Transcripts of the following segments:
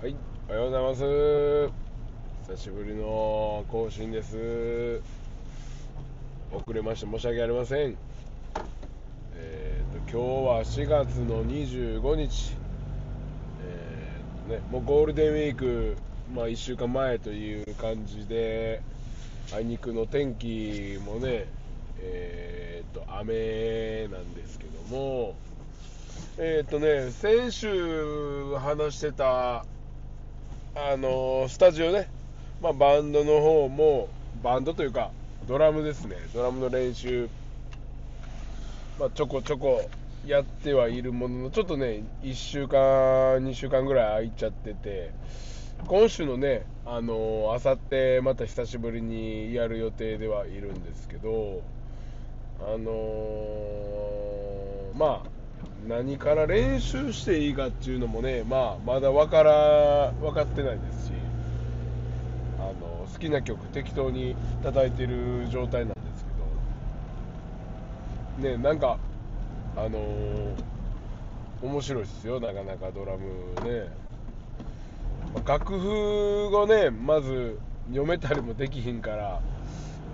はい、おはようございます。久しぶりの更新です。遅れまして申し訳ありません。えー、と今日は4月の25日、えーとね、もうゴールデンウィーク、まあ、1週間前という感じで、あいにくの天気もね、えー、と雨なんですけども、えっ、とね、先週話してた、あのスタジオね、まあ、バンドの方も、バンドというか、ドラムですね、ドラムの練習、まあ、ちょこちょこやってはいるものの、ちょっとね、1週間、2週間ぐらい空いちゃってて、今週のね、あのあさってまた久しぶりにやる予定ではいるんですけど、あのーまあ、何から練習していいかっていうのもね、まあ、まだ分から分かってないですしあの好きな曲適当に叩いてる状態なんですけどねなんかあのー面白いですよなかなかドラムね。楽譜をねまず読めたりもできひんから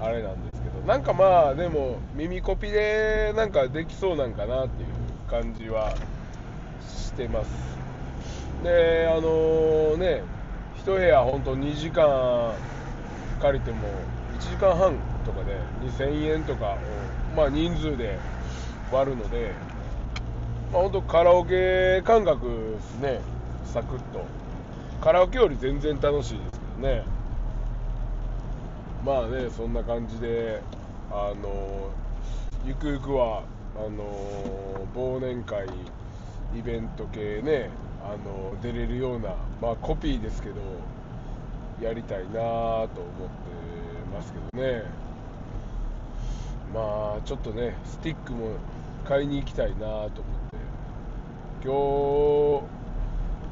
あれなんですけどなんかまあでも耳コピでなんかできそうなんかなっていう。感じはしてます。であのね一部屋本当2時間借りても1時間半とかで2000円とかをまあ人数で割るのでまあ本当カラオケ感覚ですね。サクッと。カラオケより全然楽しいですけどね。まあねそんな感じであのゆくゆくはあの忘年会イベント系ねあの出れるようなまあコピーですけどやりたいなと思ってますけどね。まあちょっとねスティックも買いに行きたいなと思って。今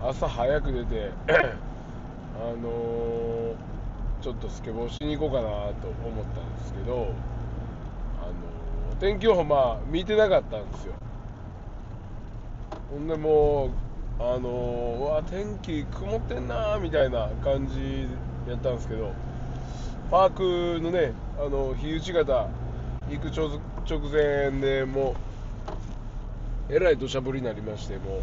日朝早く出てあのちょっとスケボーしに行こうかなと思ったんですけど天気予報まあ見てなかったんですよ。ほんでもうあのうわ天気曇ってんなみたいな感じやったんですけどパークのねあの日内方行く直直前でもうえらい土砂降りになりましてもう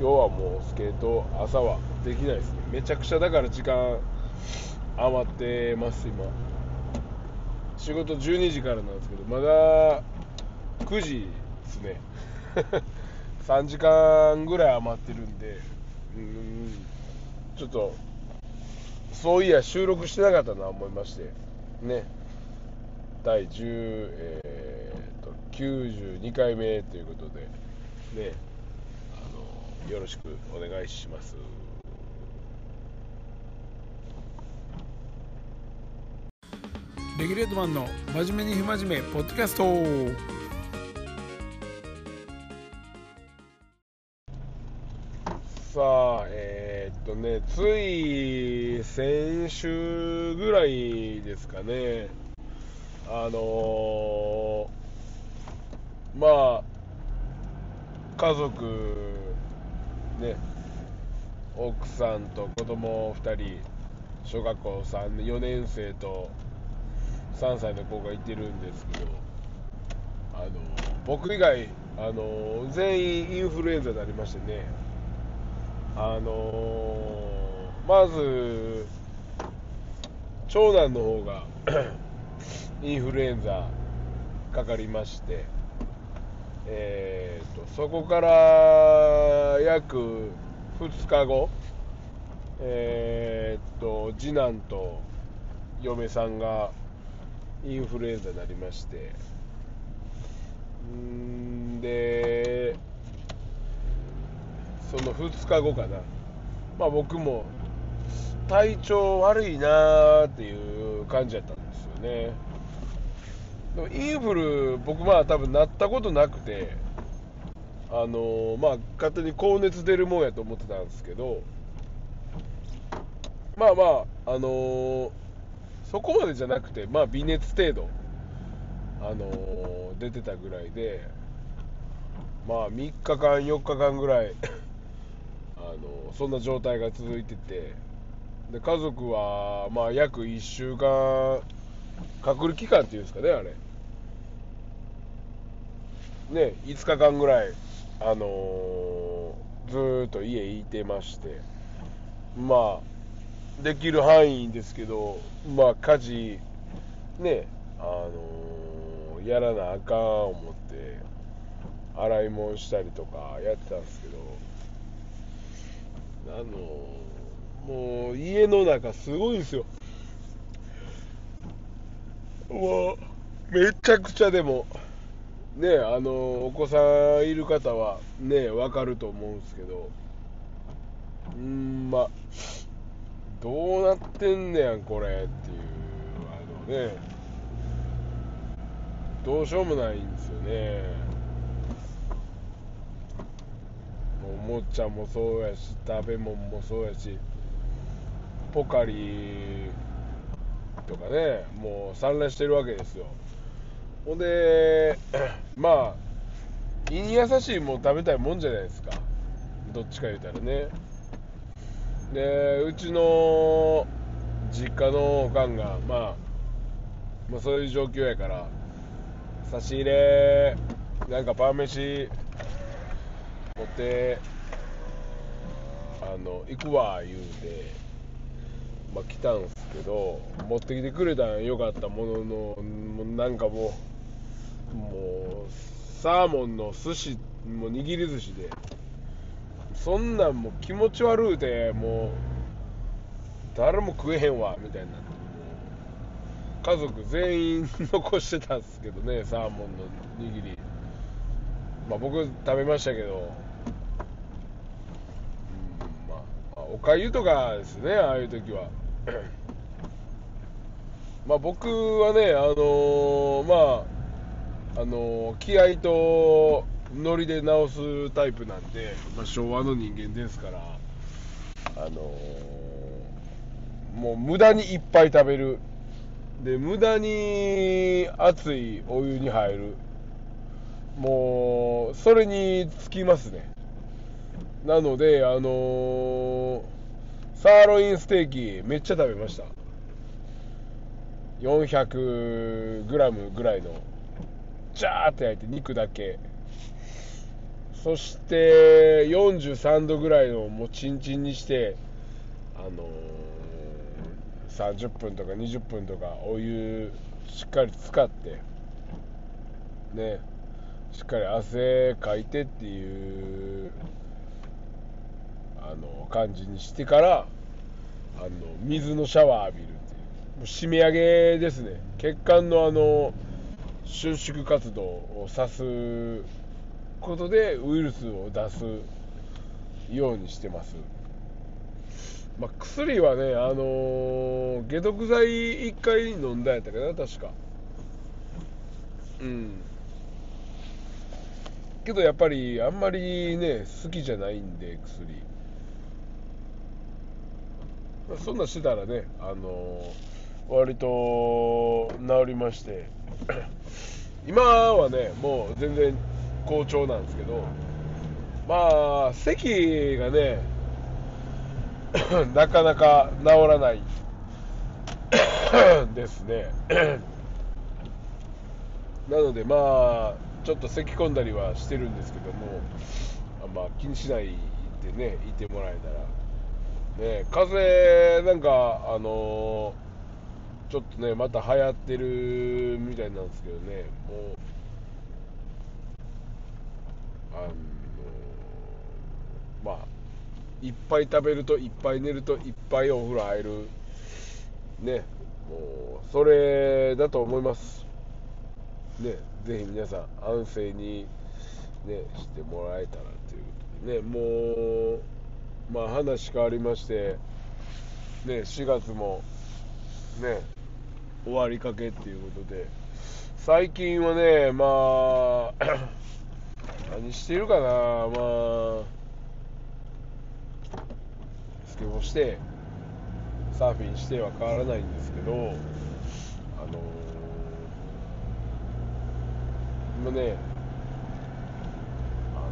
今日はもうスケート朝はできないですね。めちゃくちゃだから時間余ってます今。仕事12時からなんですけどまだ9時ですね。3時間ぐらい余ってるんでうんちょっとそういや収録してなかったな思いまして。ね。第10、えー、と92回目ということでね。あのよろしくお願いします。レギュレートマンの真面目に不真面目ポッドキャスト。さあえーっとねつい先週ぐらいですかね。あのーまあ家族ね奥さんと子供2人小学校3 4年生と3歳の子がいてるんですけどあの僕以外あの全員インフルエンザになりましてね。あのまず長男の方が インフルエンザかかりましてえー、とそこから約2日後えー、と次男と嫁さんがインフルエンザになりまして。んでその2日後かな。まあ僕も体調悪いなーっていう感じだったんですよね。でもインフル僕まあ多分なったことなくてあのまあ勝手に高熱出るもんやと思ってたんですけどまあまああのーそこまでじゃなくてまあ微熱程度あのー出てたぐらいでまあ3日間4日間ぐらい あのそんな状態が続いててで家族は、まあ、約1週間隔離期間っていうんですかねあれ。ね5日間ぐらいあのーずーっと家いてましてまあできる範囲ですけどまあ家事ねあのーやらなあかん思って洗い物したりとかやってたんですけどあのもう家の中すごいんですよ。もうめちゃくちゃでもねあのお子さんいる方はねわかると思うんですけどうんまあどうなってんねやんこれっていうあのね。どうしようもないんですよね。おもちゃもそうやし食べ物もそうやしポカリとかねもう散乱してるわけですよ。ほんで まあ胃に優しいもん食べたいもんじゃないですか。どっちか言うたらね。でうちの実家のおかんが、まあ、まあそういう状況やから差し入れなんかパン飯持ってあの行くわ言うて、まあ、来たんすけど持ってきてくれたんよかったもののなんかもうもうサーモンの寿司もう握り寿司で。そんなんもう気持ち悪うてもう誰も食えへんわみたいになって。家族全員残してたんですけどね サーモンの握り。まあ僕食べましたけど、うんまあ、おかゆとかですねああいう時は。まあ僕はねあのーまああのー気合とノリで直すタイプなんで、まあ、昭和の人間ですからあのーもう無駄にいっぱい食べる。で無駄に熱いお湯に入る。もうそれにつきますね。なのであのーサーロインステーキめっちゃ食べました。400g ぐらいのジャーって焼いて肉だけ。そして43度ぐらいのもうチンチンにしてあのー30分とか20分とかお湯しっかり使ってねしっかり汗かいてっていうあの感じにしてからあの水のシャワー浴びるっていう。もう締め上げですね。血管のあの収縮活動をさすことでウイルスを出すようにしてますまあ、薬はね、あのー解毒剤1回飲んだやったかな、確か。うん。けどやっぱり、あんまりね、好きじゃないんで、薬。まあ、そんなんしてたらね、あのー割と治りまして、今はね、もう全然好調なんですけど、まあ、咳がね、なかなか治らない ですね。なのでまあちょっと咳き込んだりはしてるんですけどもあまあ気にしないでねいてもらえたら。ね風邪なんかあのーちょっとねまた流行ってるみたいなんですけどねもうあのまあいっぱい食べるといっぱい寝るといっぱいお風呂入る。ねもうそれだと思います。ねぜひ皆さん安静にねしてもらえたらということで。ねもうまあ話変わりましてね4月もね終わりかけっていうことで。最近はねまあ何してるかなまあ。スケボーしてサーフィンしては変わらないんですけどあのー今ねあの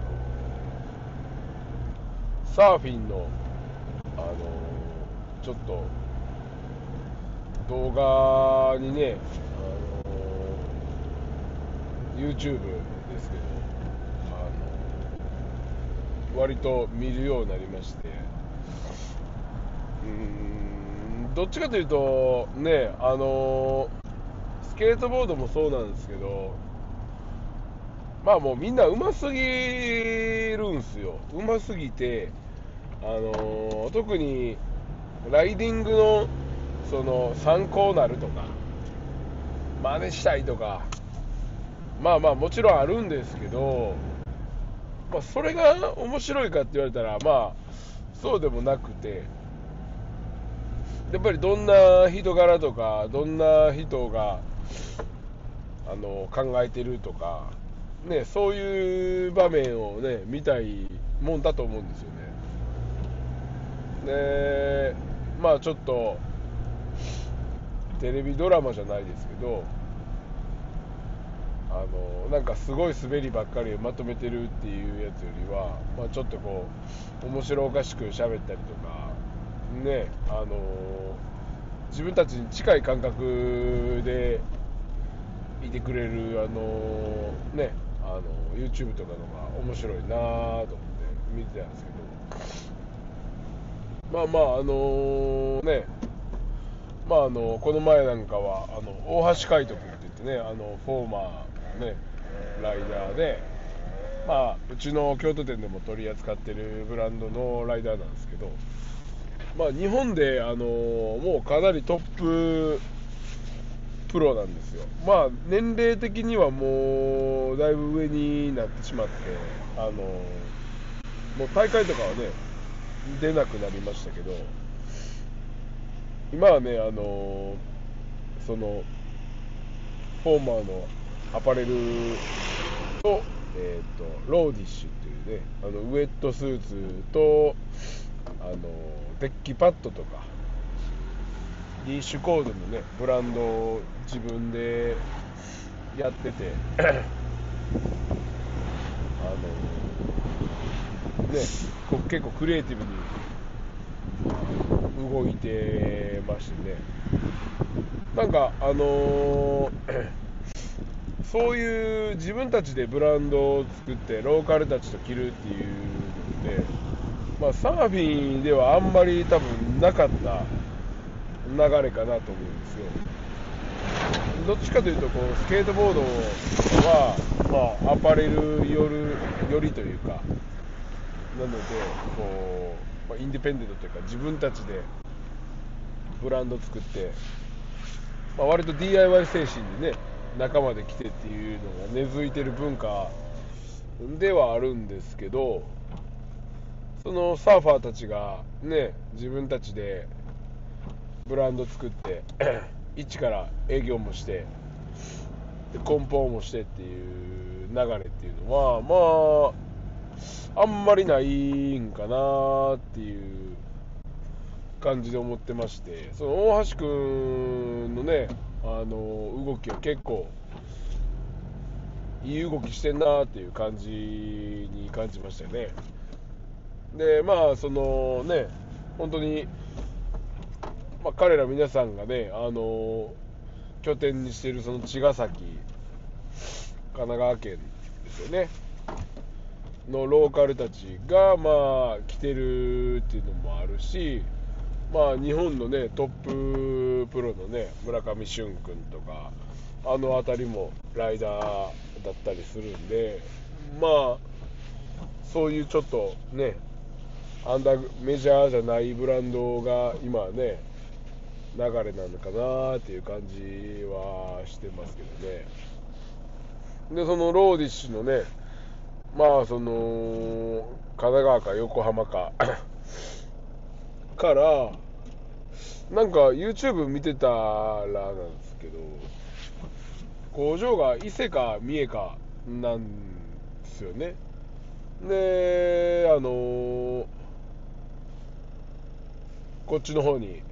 サーフィンのあのちょっと動画にね、あの YouTube ですけど割と見るようになりまして。うんどっちかというとねあのスケートボードもそうなんですけどまあもうみんなうますぎるんすよ。うますぎてあの特にライディングのその参考になるとか真似したいとかまあまあもちろんあるんですけど、まあ、それが面白いかって言われたらまあそうでもなくてやっぱりどんな人柄とかどんな人があの考えてるとか、ね、そういう場面をね見たいもんだと思うんですよね。でまあちょっとテレビドラマじゃないですけどあのなんかすごい滑りばっかりまとめてるっていうやつよりは、まあ、ちょっとこう面白おかしく喋ったりとかねあの自分たちに近い感覚でいてくれるあのねあの YouTube とかのが面白いなと思って見てたんですけど。まあまああのねまああのこの前なんかはあの大橋海斗君って言ってねあのフォーマーねライダーで。まあうちの京都店でも取り扱ってるブランドのライダーなんですけど。まあ日本であのもうかなりトッププロなんですよ。まあ年齢的にはもうだいぶ上になってしまってあのもう大会とかはね出なくなりましたけど。今はねあのそのフォーマーのアパレルと,、えー、とローディッシュっていうねあのウエットスーツとあのデッキパッドとかリーシュコードのねブランドを自分でやっててあのねこ結構クリエイティブに動いてましてね。なんかあのーそういう自分たちでブランドを作ってローカルたちと着るっていうのって、まあ、サーフィンではあんまり多分なかった流れかなと思うんですよ。どっちかというとこうスケートボードは、まあ、アパレルよるよりというかなのでこう、まあ、インディペンデントというか自分たちでブランド作って、まあ、割と DIY 精神でね仲間で来てっていうのが根付いてる文化ではあるんですけどそのサーファーたちがね自分たちでブランド作って 一から営業もして梱包もしてっていう流れっていうのはまああんまりないんかなっていう感じで思ってましてその大橋君のねあの動きは結構いい動きしてんなっていう感じに感じましたよね。でまあそのね本当に、まあ、彼ら皆さんがねあの拠点にしているその茅ヶ崎神奈川県ですよね。のローカルたちがまあ来てるっていうのもあるしまあ、日本のねトッププロのね村上俊君とかあの辺りもライダーだったりするんでまあそういうちょっとねアンダーメジャーじゃないブランドが今ね流れなのかなっていう感じはしてますけどね。でそのローディッシュのねまあその神奈川か横浜かからなんか YouTube 見てたらなんですけど工場が伊勢か三重かなんですよね。であのこっちの方に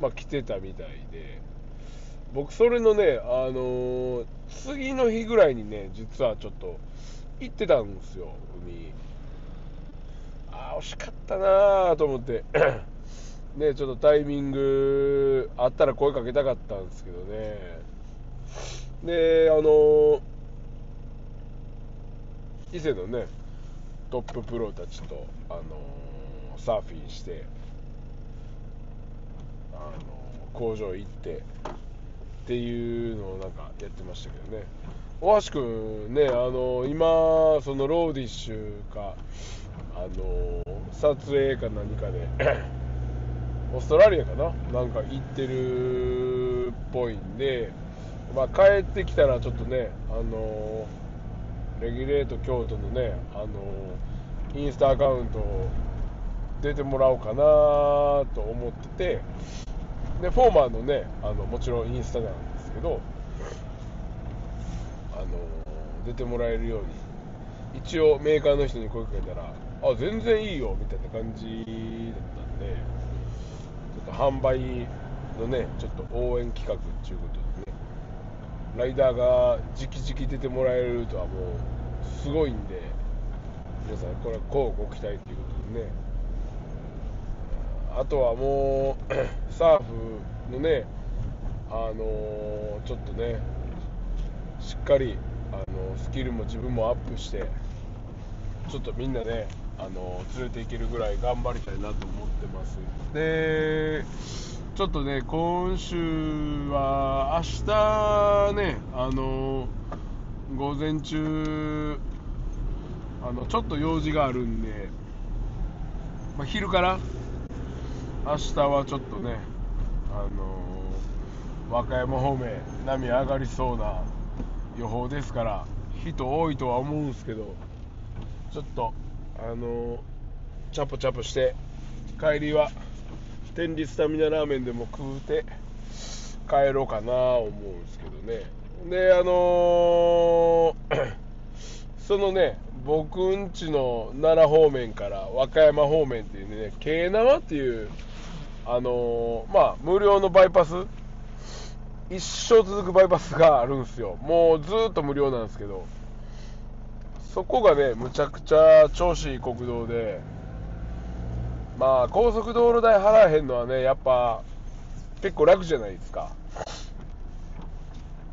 まあ来てたみたいで僕それのねあの次の日ぐらいにね実はちょっと行ってたんですよ海。あ惜しかったなと思って。ねちょっとタイミングあったら声かけたかったんですけどね。であの伊勢のねトッププロたちと、あのサーフィンして、あの工場行ってっていうのをなんかやってましたけどね。大橋君ね、あの今そのローディッシュか、あの撮影か何かで。オーストラリアかな？なんか行ってるっぽいんで、まあ、帰ってきたらちょっとね、あのレギュレート京都のね、あのインスタアカウント出てもらおうかなと思ってて、で、フォーマーのね、あのもちろんインスタなんですけど、あの出てもらえるように、一応メーカーの人に声かけたら、あ、全然いいよみたいな感じだったんで、ちょっと販売のね、ちょっと応援企画っていうことでね、ライダーが直々出てもらえるとはもうすごいんで、皆さん、これはこうご期待ということでね、あとはもう、サーフのね、あのちょっとね、しっかり、あのスキルも自分もアップして、ちょっとみんなね、あの連れて行けるぐらい頑張りたいなと思ってます。で、ちょっとね、今週は、明日ね、あの午前中、あのちょっと用事があるんで、まあ、昼から、明日はちょっとね、あの和歌山方面、波上がりそうな予報ですから、人多いとは思うんですけど、ちょっと、あのチャポチャポして、帰りは、天理スタミナラーメンでも食うて、帰ろうかな思うんですけどね。で、あのー そのね、僕んちの奈良方面から和歌山方面っていうね、京奈和っていう、あのーまあ、無料のバイパス、一生続くバイパスがあるんですよ。もうずっと無料なんですけど、そこがね、むちゃくちゃ調子いい国道で、まあ、高速道路代払えへんのはね、やっぱ、結構楽じゃないですか。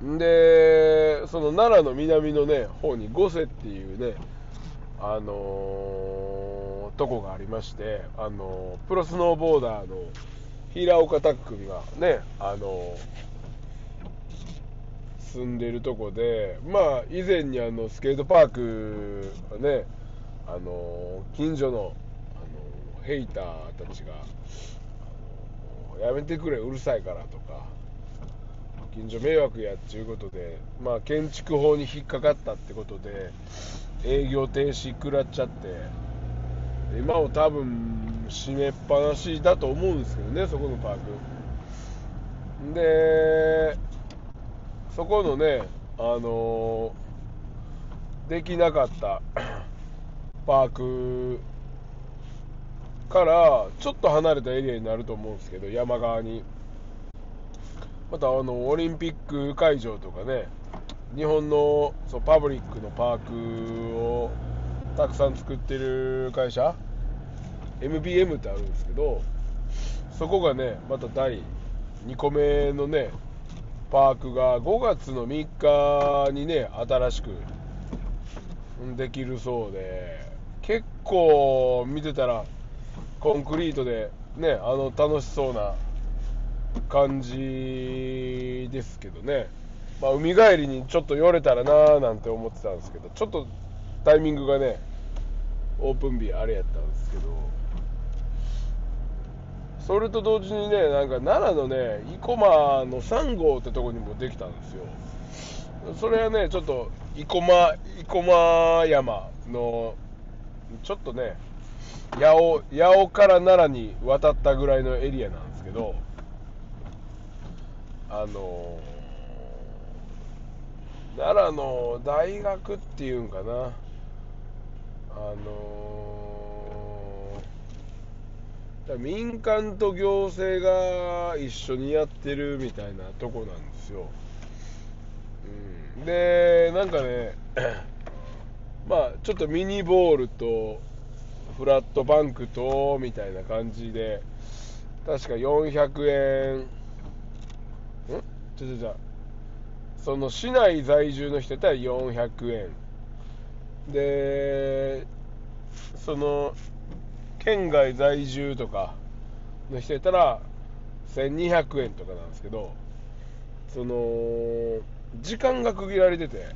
んで、その奈良の南のね、方に五瀬っていうね、あのーとこがありまして、あのープロスノーボーダーの平岡拓君がね、あのー住んでるとこで、まあ、以前にあのスケートパークがね、あの近所の、あのヘイターたちが、やめてくれ、うるさいからとか、近所迷惑やっていうことで、まあ、建築法に引っかかったってことで、営業停止食らっちゃって、今も多分閉めっぱなしだと思うんですけどね、そこのパーク。で、そこのね、あのできなかった パークからちょっと離れたエリアになると思うんですけど、山側に。またあのオリンピック会場とかね、日本のそうパブリックのパークをたくさん作ってる会社、MBM ってあるんですけど、そこがね、また第2個目のね、パークが5月の3日にね、新しくできるそうで、結構見てたら、コンクリートでね、あの楽しそうな感じですけどね、まあ、海帰りにちょっと寄れたらなーなんて思ってたんですけど、ちょっとタイミングがね、オープン日あれやったんですけど、それと同時にね、なんか奈良のね、生駒の3号ってとこにもできたんですよ。それはね、ちょっと生駒、生駒山の、ちょっとね、八尾八尾から奈良に渡ったぐらいのエリアなんですけど、あの奈良の大学っていうんかな、あのだから民間と行政が一緒にやってるみたいなとこなんですよ。うん、で、なんかね、まあ、ちょっとミニボールと、フラットバンクとみたいな感じで確か400円ん？ちょちょちょ。その市内在住の人やったら400円。でその県外在住とかの人やったら1200円とかなんですけどその時間が区切られてて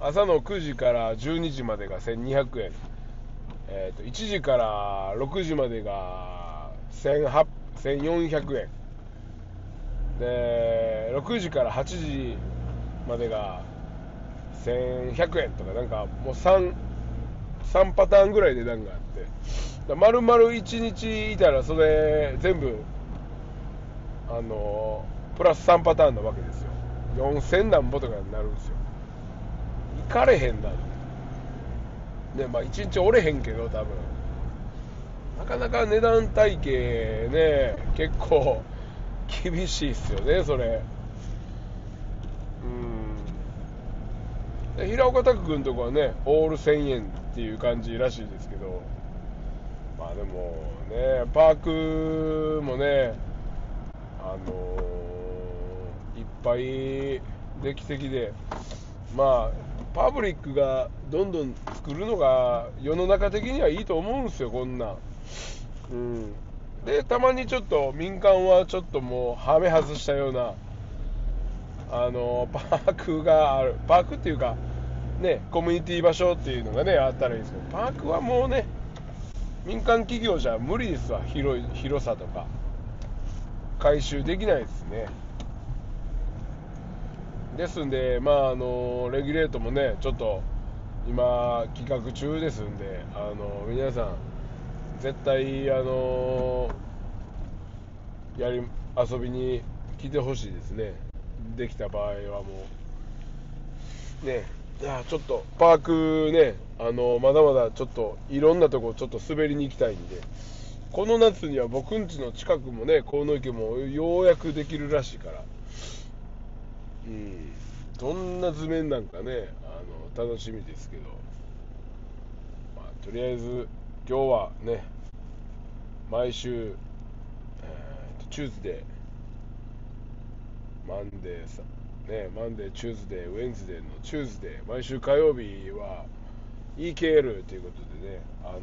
朝の9時から12時までが1200円、えー、と1時から6時までが1400円。で6時から8時までが1100円とかなんかもう 3, 3パターンぐらい値段がて。丸々1日いたらそれ全部あのプラス3パターンなわけですよ。4000何ぼとかになるんですよ。行かれへんなねまあ1日おれへんけど多分。なかなか値段体系ね結構厳しいっすよねそれ。うん。平岡拓君とこはねオール1000円っていう感じらしいですけど。まあでもねパークもねあのー、いっぱいできてきてまあパブリックがどんどん作るのが世の中的にはいいと思うんですよこんなん。うん。でたまにちょっと民間はちょっともうはめ外したようなあのパークがあるパークっていうかねコミュニティ場所っていうのがねあったらいいんですけどパークはもうね民間企業じゃ無理ですわ広い広さとか。回収できないですね。ですんでまああのレギュレートもねちょっと今企画中ですんであの皆さん絶対あのやり遊びに来てほしいですね。できた場合はもうね。いやちょっとパークねあのまだまだちょっといろんなとこちょっと滑りに行きたいんでこの夏には僕ん家の近くもね河野池もようやくできるらしいからうんどんな図面なんかねあの楽しみですけど、まあ、とりあえず今日はね毎週、えー、 Tuesday Monday さね Monday Tuesday Wednesday の Tuesday 毎週火曜日は EKL ということでねあの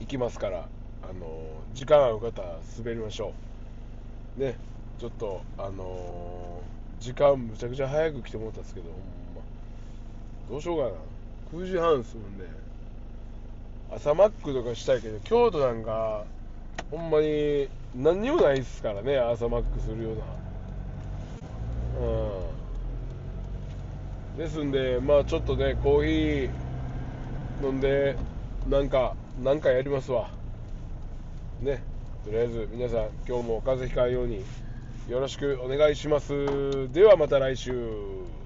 行きますからあの時間ある方滑りましょう。ねちょっとあの時間むちゃくちゃ早く来てもらったんですけどほんま。どうしようかな。9時半するんで朝マックとかしたいけど京都なんかほんまに何にもないっすからね朝マックするような。ですんでまあちょっとねコーヒー飲んでなんかなんかやりますわ。ね。とりあえず皆さん今日も風邪ひかんようによろしくお願いします。ではまた来週。